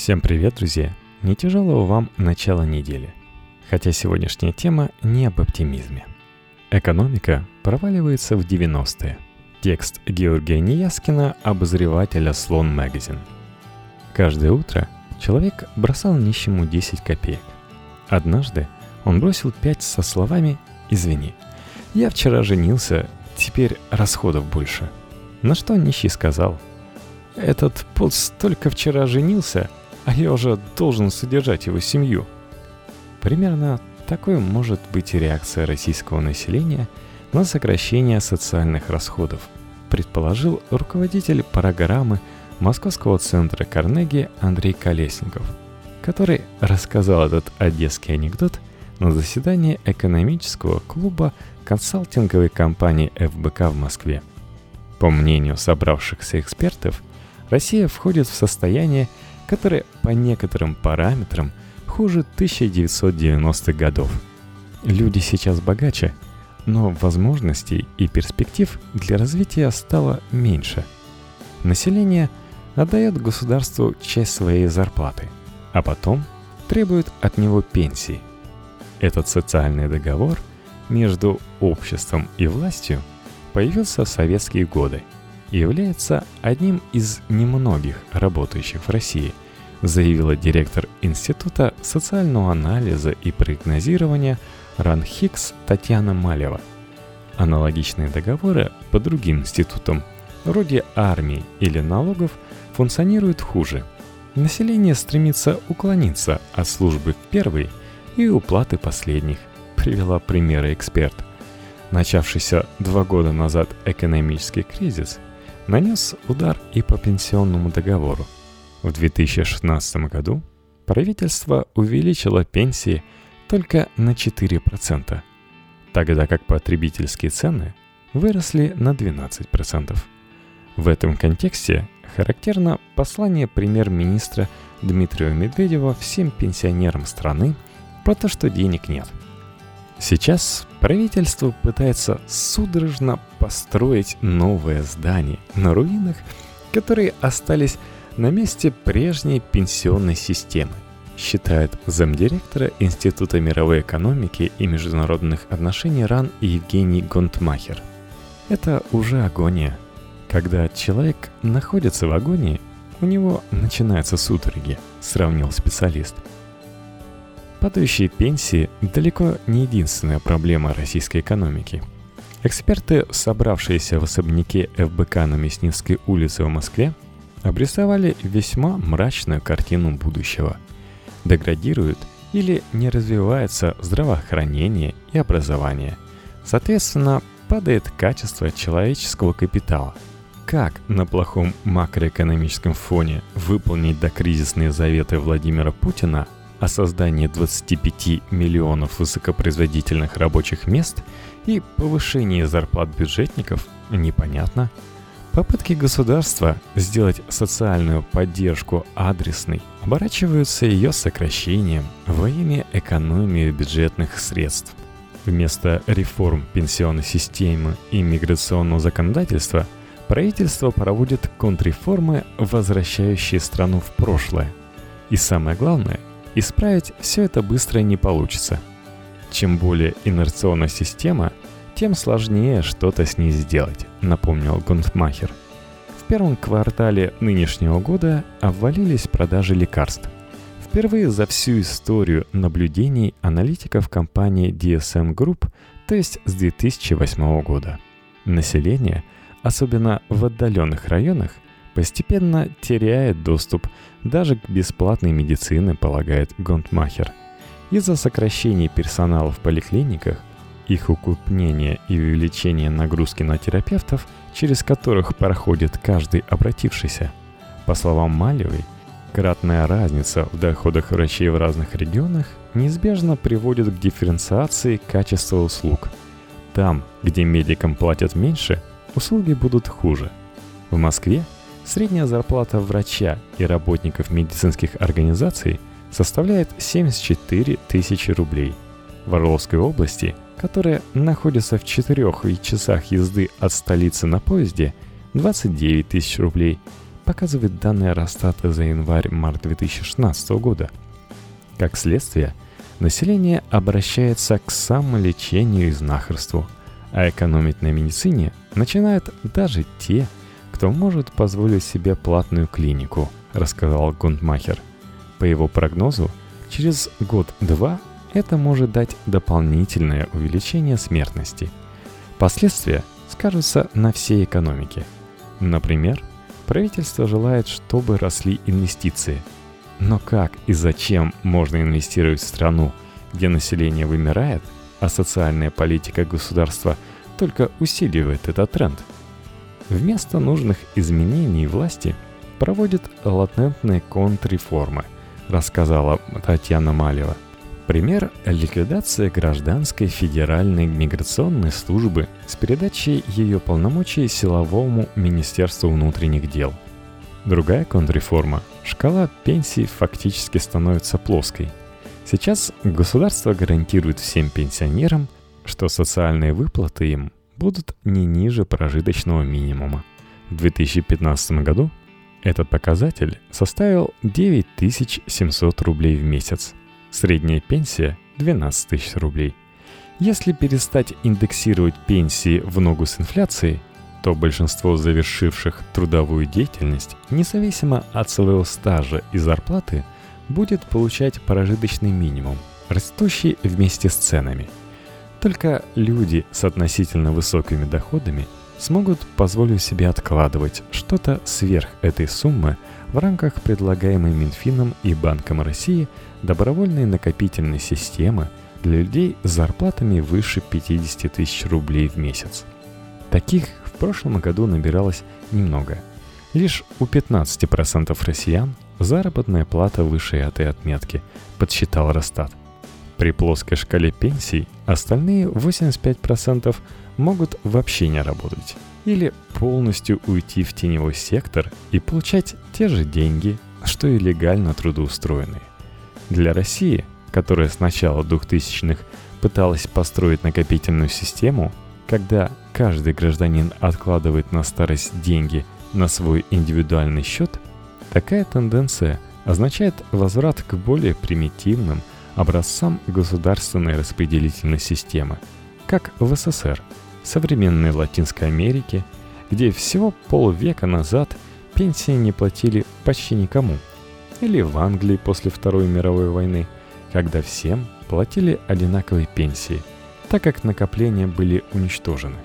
Всем привет, друзья! Не тяжелого вам начала недели. Хотя сегодняшняя тема не об оптимизме. Экономика проваливается в 90-е. Текст Георгия Неяскина, обозревателя «Слон Магазин». Каждое утро человек бросал нищему 10 копеек. Однажды он бросил 5 со словами «Извини, я вчера женился, теперь расходов больше». На что нищий сказал «Этот поц только вчера женился, а я уже должен содержать его семью». Примерно такой может быть реакция российского населения на сокращение социальных расходов, предположил руководитель программы Московского центра Карнеги Андрей Колесников, который рассказал этот одесский анекдот на заседании экономического клуба консалтинговой компании ФБК в Москве. По мнению собравшихся экспертов, Россия входит в состояние, которое по некоторым параметрам – хуже 1990-х годов. Люди сейчас богаче, но возможностей и перспектив для развития стало меньше. Население отдает государству часть своей зарплаты, а потом требует от него пенсии. Этот социальный договор между обществом и властью появился в советские годы является одним из немногих работающих в России – заявила директор Института социального анализа и прогнозирования РАНХИКС Татьяна Малева. Аналогичные договоры по другим институтам, вроде армии или налогов, функционируют хуже. Население стремится уклониться от службы первой и уплаты последних, привела примеры эксперт. Начавшийся два года назад экономический кризис нанес удар и по пенсионному договору – в 2016 году правительство увеличило пенсии только на 4%, тогда как потребительские цены выросли на 12%. В этом контексте характерно послание премьер-министра Дмитрия Медведева всем пенсионерам страны про то, что денег нет. Сейчас правительство пытается судорожно построить новое здание на руинах, которые остались на месте прежней пенсионной системы, считает замдиректора Института мировой экономики и международных отношений РАН Евгений Гонтмахер. Это уже агония. Когда человек находится в агонии, у него начинаются судороги, сравнил специалист. Падающие пенсии далеко не единственная проблема российской экономики. Эксперты, собравшиеся в особняке ФБК на Мясницкой улице в Москве, обрисовали весьма мрачную картину будущего. Деградирует или не развивается здравоохранение и образование. Соответственно, падает качество человеческого капитала. Как на плохом макроэкономическом фоне выполнить докризисные заветы Владимира Путина о создании 25 миллионов высокопроизводительных рабочих мест и повышении зарплат бюджетников, непонятно – Попытки государства сделать социальную поддержку адресной оборачиваются ее сокращением во имя экономии бюджетных средств. Вместо реформ пенсионной системы и миграционного законодательства правительство проводит контрреформы, возвращающие страну в прошлое. И самое главное, исправить все это быстро не получится. Чем более инерционная система – тем сложнее что-то с ней сделать, напомнил Гунтмахер. В первом квартале нынешнего года обвалились продажи лекарств. Впервые за всю историю наблюдений аналитиков компании DSM Group, то есть с 2008 года. Население, особенно в отдаленных районах, постепенно теряет доступ даже к бесплатной медицине, полагает Гонтмахер. Из-за сокращений персонала в поликлиниках их укрупнение и увеличение нагрузки на терапевтов, через которых проходит каждый обратившийся. По словам Малевой, кратная разница в доходах врачей в разных регионах неизбежно приводит к дифференциации качества услуг. Там, где медикам платят меньше, услуги будут хуже. В Москве средняя зарплата врача и работников медицинских организаций составляет 74 тысячи рублей. В Орловской области – которая находится в 4 часах езды от столицы на поезде, 29 тысяч рублей. показывают данные Росстата за январь-март 2016 года. Как следствие, население обращается к самолечению и знахарству, а экономить на медицине начинают даже те, кто может позволить себе платную клинику, рассказал Гундмахер. По его прогнозу, через год-два это может дать дополнительное увеличение смертности. Последствия скажутся на всей экономике. Например, правительство желает, чтобы росли инвестиции. Но как и зачем можно инвестировать в страну, где население вымирает, а социальная политика государства только усиливает этот тренд? Вместо нужных изменений власти проводят латентные контрреформы, рассказала Татьяна Малева – Пример – ликвидация гражданской федеральной миграционной службы с передачей ее полномочий силовому Министерству внутренних дел. Другая контрреформа – шкала пенсий фактически становится плоской. Сейчас государство гарантирует всем пенсионерам, что социальные выплаты им будут не ниже прожиточного минимума. В 2015 году этот показатель составил 9700 рублей в месяц – Средняя пенсия – 12 тысяч рублей. Если перестать индексировать пенсии в ногу с инфляцией, то большинство завершивших трудовую деятельность, независимо от своего стажа и зарплаты, будет получать прожиточный минимум, растущий вместе с ценами. Только люди с относительно высокими доходами смогут позволить себе откладывать что-то сверх этой суммы в рамках предлагаемой Минфином и Банком России – добровольной накопительной системы для людей с зарплатами выше 50 тысяч рублей в месяц. Таких в прошлом году набиралось немного. Лишь у 15% россиян заработная плата выше этой отметки, подсчитал Росстат. При плоской шкале пенсий остальные 85% могут вообще не работать или полностью уйти в теневой сектор и получать те же деньги, что и легально трудоустроенные. Для России, которая с начала 2000-х пыталась построить накопительную систему, когда каждый гражданин откладывает на старость деньги на свой индивидуальный счет, такая тенденция означает возврат к более примитивным образцам государственной распределительной системы, как в СССР, современной Латинской Америке, где всего полвека назад пенсии не платили почти никому – или в Англии после Второй мировой войны, когда всем платили одинаковые пенсии, так как накопления были уничтожены.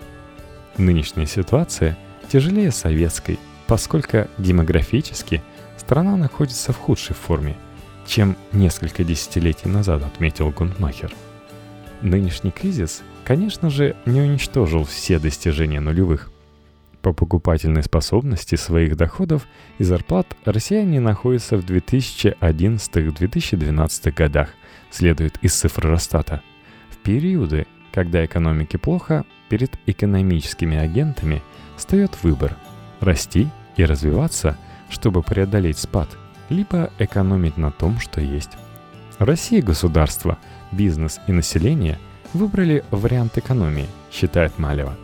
Нынешняя ситуация тяжелее советской, поскольку демографически страна находится в худшей форме, чем несколько десятилетий назад, отметил Гундмахер. Нынешний кризис, конечно же, не уничтожил все достижения нулевых, по покупательной способности своих доходов и зарплат россияне находятся в 2011-2012 годах, следует из цифр Росстата. В периоды, когда экономике плохо, перед экономическими агентами встает выбор – расти и развиваться, чтобы преодолеть спад, либо экономить на том, что есть. Россия государство, бизнес и население выбрали вариант экономии, считает Малева.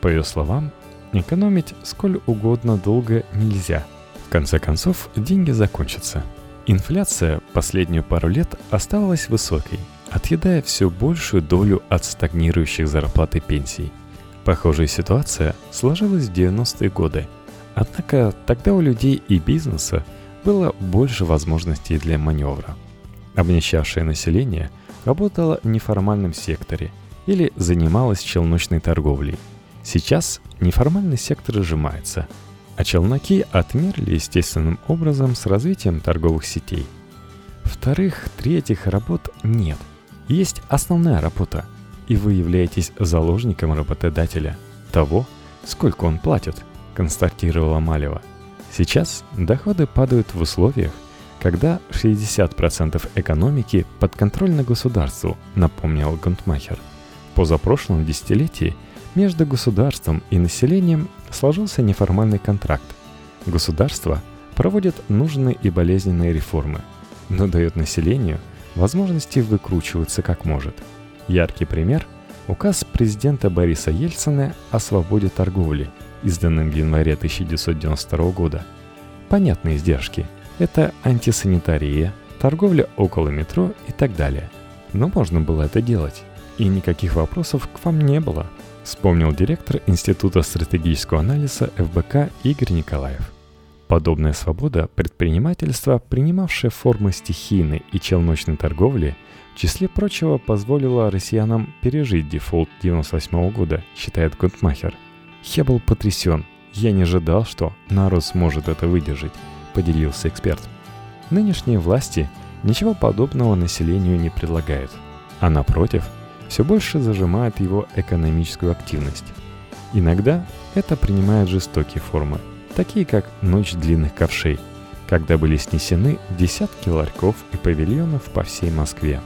По ее словам, Экономить сколь угодно долго нельзя. В конце концов, деньги закончатся. Инфляция последнюю пару лет оставалась высокой, отъедая все большую долю от стагнирующих зарплат и пенсий. Похожая ситуация сложилась в 90-е годы. Однако тогда у людей и бизнеса было больше возможностей для маневра. Обнищавшее население работало в неформальном секторе или занималось челночной торговлей – Сейчас неформальный сектор сжимается, а челноки отмерли естественным образом с развитием торговых сетей. Вторых, третьих работ нет. Есть основная работа, и вы являетесь заложником работодателя, того, сколько он платит, констатировала Малева. Сейчас доходы падают в условиях, когда 60% экономики подконтрольно государству, напомнил Гунтмахер. Позапрошлом десятилетии – между государством и населением сложился неформальный контракт. Государство проводит нужные и болезненные реформы, но дает населению возможности выкручиваться как может. Яркий пример – указ президента Бориса Ельцина о свободе торговли, изданным в январе 1992 года. понятные издержки. Это антисанитария, торговля около метро и так далее. Но можно было это делать. И никаких вопросов к вам не было, вспомнил директор Института стратегического анализа ФБК Игорь Николаев. Подобная свобода предпринимательства, принимавшая формы стихийной и челночной торговли, в числе прочего позволила россиянам пережить дефолт 98 года, считает Гунтмахер. «Я был потрясен. Я не ожидал, что народ сможет это выдержать», — поделился эксперт. Нынешние власти ничего подобного населению не предлагают, а напротив, все больше зажимают его экономическую активность. Иногда это принимает жестокие формы — такие как «Ночь длинных ковшей», когда были снесены десятки ларьков и павильонов по всей Москве.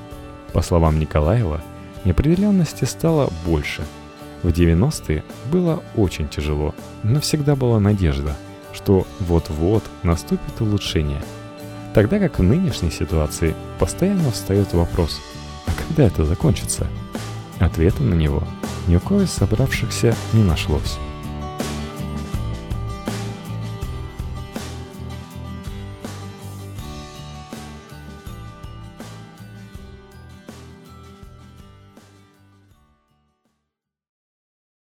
По словам Николаева, неопределенности стало больше. В 90-е было очень тяжело, но всегда была надежда, что вот-вот наступит улучшение. Тогда как в нынешней ситуации постоянно встает вопрос, а когда это закончится? Ответа на него ни у кого из собравшихся не нашлось.